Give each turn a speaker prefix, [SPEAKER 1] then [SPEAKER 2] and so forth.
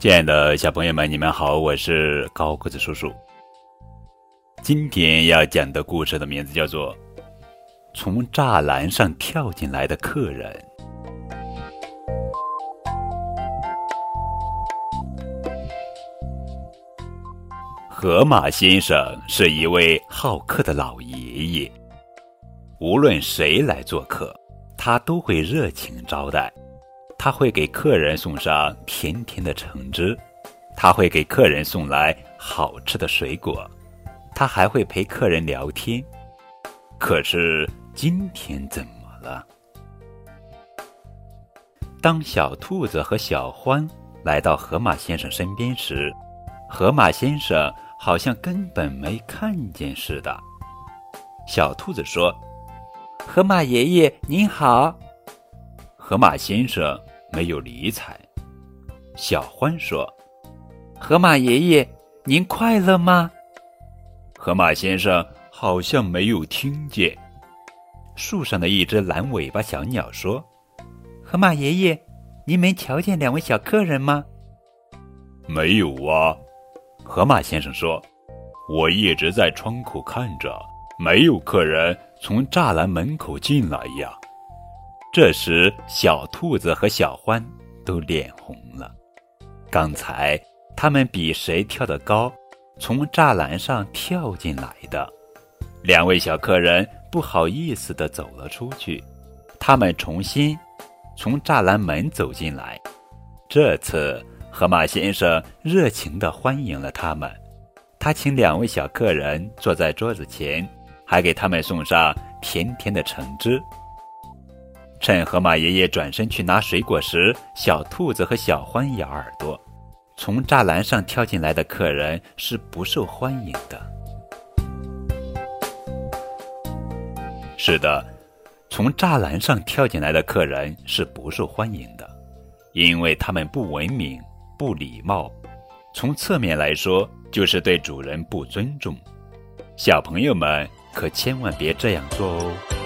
[SPEAKER 1] 亲爱的小朋友们，你们好，我是高个子叔叔。今天要讲的故事的名字叫做《从栅栏上跳进来的客人》。河马先生是一位好客的老爷爷，无论谁来做客，他都会热情招待。他会给客人送上甜甜的橙汁，他会给客人送来好吃的水果，他还会陪客人聊天。可是今天怎么了？当小兔子和小獾来到河马先生身边时，河马先生好像根本没看见似的。小兔子说：“
[SPEAKER 2] 河马爷爷您好。”
[SPEAKER 1] 河马先生。没有理睬。小獾说：“
[SPEAKER 2] 河马爷爷，您快乐吗？”
[SPEAKER 1] 河马先生好像没有听见。树上的一只蓝尾巴小鸟说：“
[SPEAKER 2] 河马爷爷，您没瞧见两位小客人吗？”“
[SPEAKER 1] 没有啊。”河马先生说：“我一直在窗口看着，没有客人从栅栏门口进来呀。”这时，小兔子和小獾都脸红了。刚才他们比谁跳得高，从栅栏上跳进来的。两位小客人不好意思地走了出去。他们重新从栅栏门走进来。这次，河马先生热情地欢迎了他们。他请两位小客人坐在桌子前，还给他们送上甜甜的橙汁。趁河马爷爷转身去拿水果时，小兔子和小獾咬耳朵。从栅栏上跳进来的客人是不受欢迎的。是的，从栅栏上跳进来的客人是不受欢迎的，因为他们不文明、不礼貌。从侧面来说，就是对主人不尊重。小朋友们可千万别这样做哦。